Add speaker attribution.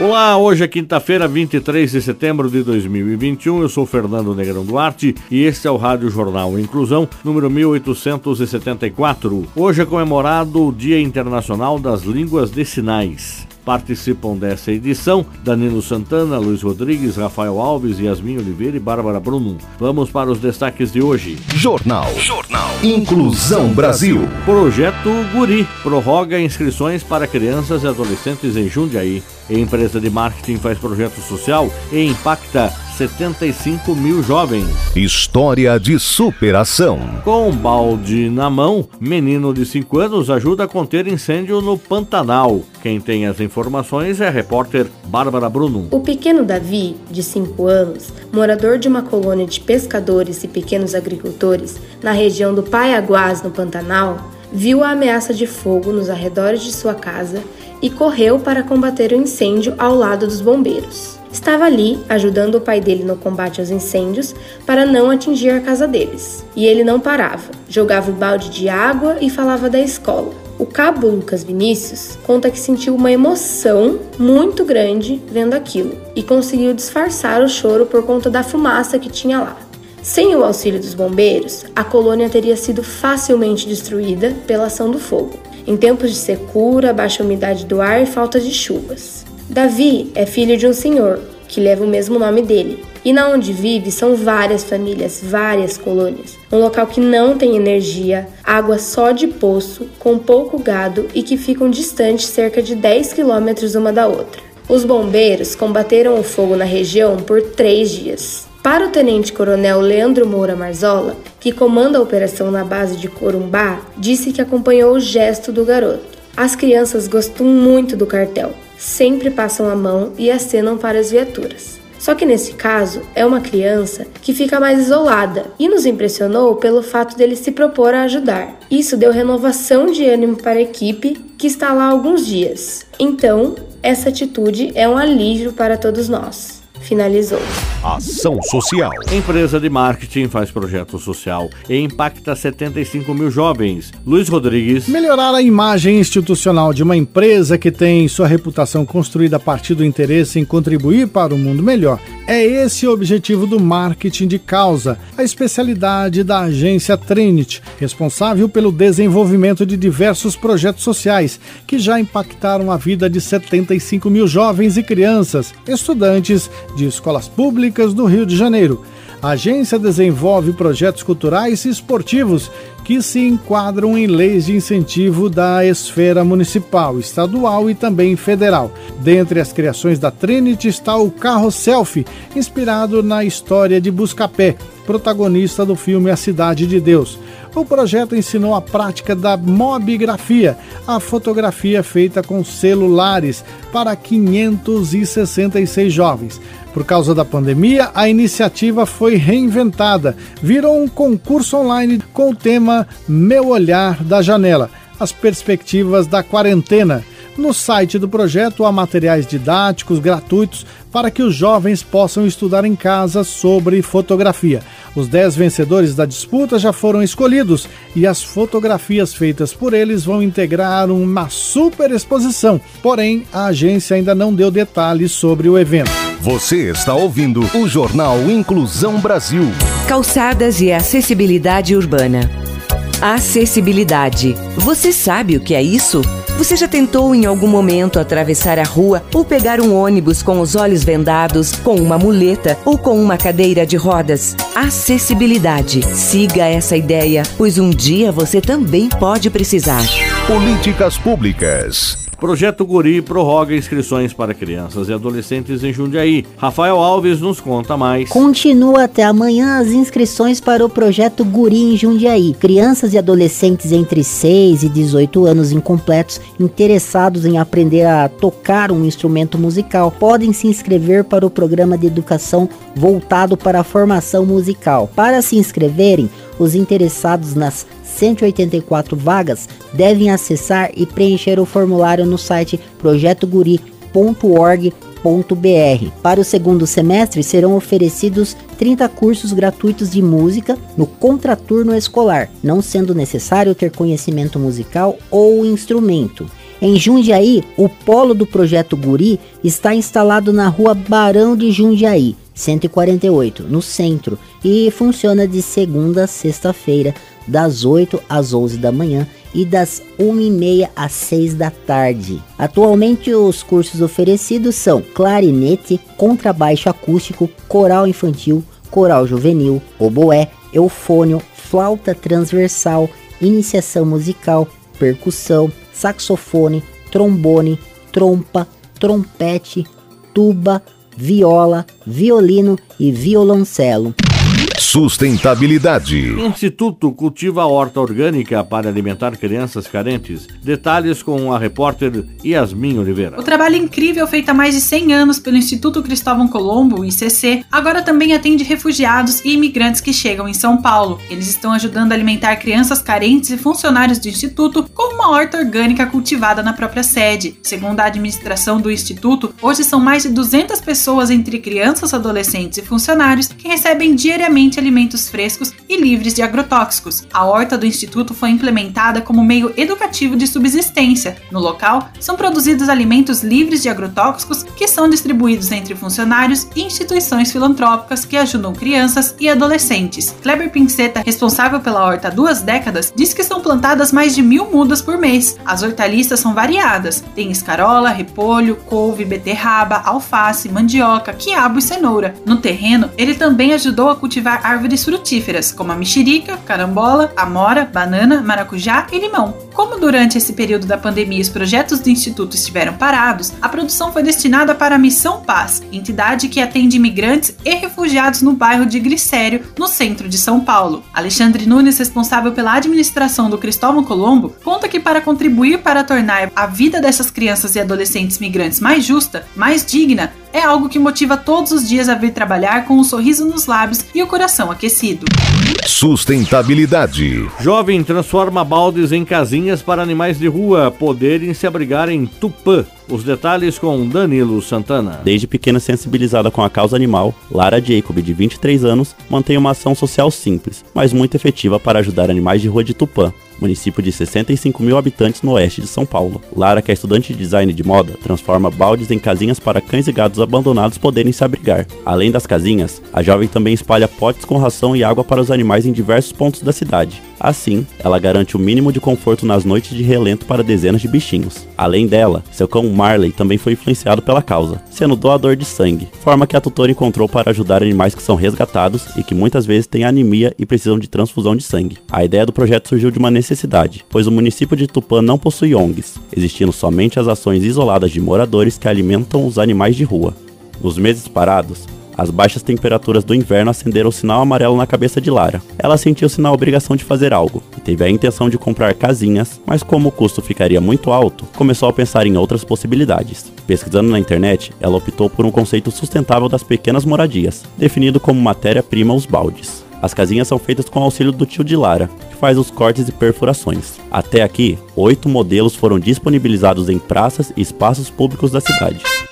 Speaker 1: Olá, hoje é quinta-feira, 23 de setembro de 2021. Eu sou Fernando Negrão Duarte e este é o Rádio Jornal Inclusão, número 1874. Hoje é comemorado o Dia Internacional das Línguas de Sinais. Participam dessa edição Danilo Santana, Luiz Rodrigues, Rafael Alves, Yasmin Oliveira e Bárbara Bruno. Vamos para os destaques de hoje.
Speaker 2: Jornal. Jornal. Inclusão Brasil.
Speaker 1: Projeto Guri prorroga inscrições para crianças e adolescentes em Jundiaí. A empresa de marketing faz projeto social e impacta 75 mil jovens.
Speaker 2: História de superação.
Speaker 1: Com um balde na mão, menino de 5 anos ajuda a conter incêndio no Pantanal. Quem tem as informações é a repórter Bárbara Bruno.
Speaker 3: O pequeno Davi, de 5 anos, morador de uma colônia de pescadores e pequenos agricultores na região do Paiaguás, no Pantanal, viu a ameaça de fogo nos arredores de sua casa e correu para combater o incêndio ao lado dos bombeiros. Estava ali ajudando o pai dele no combate aos incêndios para não atingir a casa deles. E ele não parava, jogava o balde de água e falava da escola. O cabo Lucas Vinícius conta que sentiu uma emoção muito grande vendo aquilo e conseguiu disfarçar o choro por conta da fumaça que tinha lá. Sem o auxílio dos bombeiros, a colônia teria sido facilmente destruída pela ação do fogo, em tempos de secura, baixa umidade do ar e falta de chuvas. Davi é filho de um senhor que leva o mesmo nome dele. E na onde vive são várias famílias, várias colônias. Um local que não tem energia, água só de poço, com pouco gado e que ficam distantes cerca de 10 quilômetros uma da outra. Os bombeiros combateram o fogo na região por três dias. Para o tenente-coronel Leandro Moura Marzola, que comanda a operação na base de Corumbá, disse que acompanhou o gesto do garoto. As crianças gostam muito do cartel sempre passam a mão e acenam para as viaturas. Só que nesse caso é uma criança que fica mais isolada e nos impressionou pelo fato dele se propor a ajudar. Isso deu renovação de ânimo para a equipe que está lá há alguns dias. Então, essa atitude é um alívio para todos nós finalizou.
Speaker 2: Ação Social.
Speaker 1: Empresa de marketing faz projeto social e impacta 75 mil jovens. Luiz Rodrigues.
Speaker 4: Melhorar a imagem institucional de uma empresa que tem sua reputação construída a partir do interesse em contribuir para um mundo melhor. É esse o objetivo do marketing de causa, a especialidade da agência Trinity, responsável pelo desenvolvimento de diversos projetos sociais que já impactaram a vida de 75 mil jovens e crianças, estudantes de escolas públicas do Rio de Janeiro. A agência desenvolve projetos culturais e esportivos que se enquadram em leis de incentivo da esfera municipal, estadual e também federal. Dentre as criações da Trinity está o carro selfie, inspirado na história de Buscapé, protagonista do filme A Cidade de Deus. O projeto ensinou a prática da mobigrafia, a fotografia feita com celulares, para 566 jovens. Por causa da pandemia, a iniciativa foi reinventada, virou um concurso online com o tema Meu Olhar da Janela As Perspectivas da Quarentena. No site do projeto há materiais didáticos gratuitos para que os jovens possam estudar em casa sobre fotografia. Os 10 vencedores da disputa já foram escolhidos e as fotografias feitas por eles vão integrar uma super exposição. Porém, a agência ainda não deu detalhes sobre o evento.
Speaker 2: Você está ouvindo o Jornal Inclusão Brasil.
Speaker 5: Calçadas e acessibilidade urbana. Acessibilidade. Você sabe o que é isso? Você já tentou em algum momento atravessar a rua ou pegar um ônibus com os olhos vendados, com uma muleta ou com uma cadeira de rodas? Acessibilidade. Siga essa ideia, pois um dia você também pode precisar.
Speaker 2: Políticas Públicas.
Speaker 1: Projeto Guri prorroga inscrições para crianças e adolescentes em Jundiaí. Rafael Alves nos conta mais.
Speaker 6: Continua até amanhã as inscrições para o projeto Guri em Jundiaí. Crianças e adolescentes entre 6 e 18 anos incompletos interessados em aprender a tocar um instrumento musical podem se inscrever para o programa de educação voltado para a formação musical. Para se inscreverem, os interessados nas 184 vagas devem acessar e preencher o formulário no site projetoguri.org.br. Para o segundo semestre serão oferecidos 30 cursos gratuitos de música no contraturno escolar, não sendo necessário ter conhecimento musical ou instrumento. Em Jundiaí, o polo do projeto Guri está instalado na rua Barão de Jundiaí, 148, no centro, e funciona de segunda a sexta-feira, das 8 às 11 da manhã e das 1h30 às 6 da tarde. Atualmente, os cursos oferecidos são clarinete, contrabaixo acústico, coral infantil, coral juvenil, oboé, eufônio, flauta transversal, iniciação musical, percussão, saxofone, trombone, trompa, trompete, tuba, viola, violino e violoncelo.
Speaker 2: Sustentabilidade.
Speaker 1: Instituto cultiva horta orgânica para alimentar crianças carentes. Detalhes com a repórter Yasmin Oliveira.
Speaker 7: O trabalho incrível feito há mais de 100 anos pelo Instituto Cristóvão Colombo, ICC, agora também atende refugiados e imigrantes que chegam em São Paulo. Eles estão ajudando a alimentar crianças carentes e funcionários do Instituto com uma horta orgânica cultivada na própria sede. Segundo a administração do Instituto, hoje são mais de 200 pessoas entre crianças, adolescentes e funcionários que recebem diariamente alimentos frescos e livres de agrotóxicos. A horta do Instituto foi implementada como meio educativo de subsistência. No local, são produzidos alimentos livres de agrotóxicos que são distribuídos entre funcionários e instituições filantrópicas que ajudam crianças e adolescentes. Kleber Pinceta, responsável pela horta há duas décadas, diz que são plantadas mais de mil mudas por mês. As hortaliças são variadas: tem escarola, repolho, couve, beterraba, alface, mandioca, quiabo e cenoura. No terreno, ele também ajudou a cultivar árvores frutíferas, como a mexerica, carambola, amora, banana, maracujá e limão. Como durante esse período da pandemia os projetos do Instituto estiveram parados, a produção foi destinada para a Missão Paz, entidade que atende imigrantes e refugiados no bairro de Glicério, no centro de São Paulo. Alexandre Nunes, responsável pela administração do Cristóvão Colombo, conta que para contribuir para tornar a vida dessas crianças e adolescentes migrantes mais justa, mais digna, é algo que motiva todos os dias a vir trabalhar com um sorriso nos lábios e o coração aquecido.
Speaker 2: Sustentabilidade.
Speaker 1: Jovem transforma baldes em casinhas para animais de rua poderem se abrigar em Tupã. Os detalhes com Danilo Santana.
Speaker 8: Desde pequena sensibilizada com a causa animal, Lara Jacob, de 23 anos, mantém uma ação social simples, mas muito efetiva para ajudar animais de rua de Tupã, município de 65 mil habitantes no oeste de São Paulo. Lara, que é estudante de design de moda, transforma baldes em casinhas para cães e gatos abandonados poderem se abrigar. Além das casinhas, a jovem também espalha potes com ração e água para os animais em diversos pontos da cidade. Assim, ela garante o mínimo de conforto nas noites de relento para dezenas de bichinhos. Além dela, seu cão Marley também foi influenciado pela causa, sendo doador de sangue, forma que a tutora encontrou para ajudar animais que são resgatados e que muitas vezes têm anemia e precisam de transfusão de sangue. A ideia do projeto surgiu de uma necessidade, pois o município de Tupã não possui ONGs, existindo somente as ações isoladas de moradores que alimentam os animais de rua. Nos meses parados, as baixas temperaturas do inverno acenderam o sinal amarelo na cabeça de Lara. Ela sentiu-se na obrigação de fazer algo e teve a intenção de comprar casinhas, mas como o custo ficaria muito alto, começou a pensar em outras possibilidades. Pesquisando na internet, ela optou por um conceito sustentável das pequenas moradias, definido como matéria-prima os baldes. As casinhas são feitas com auxílio do tio de Lara, que faz os cortes e perfurações. Até aqui, oito modelos foram disponibilizados em praças e espaços públicos da cidade.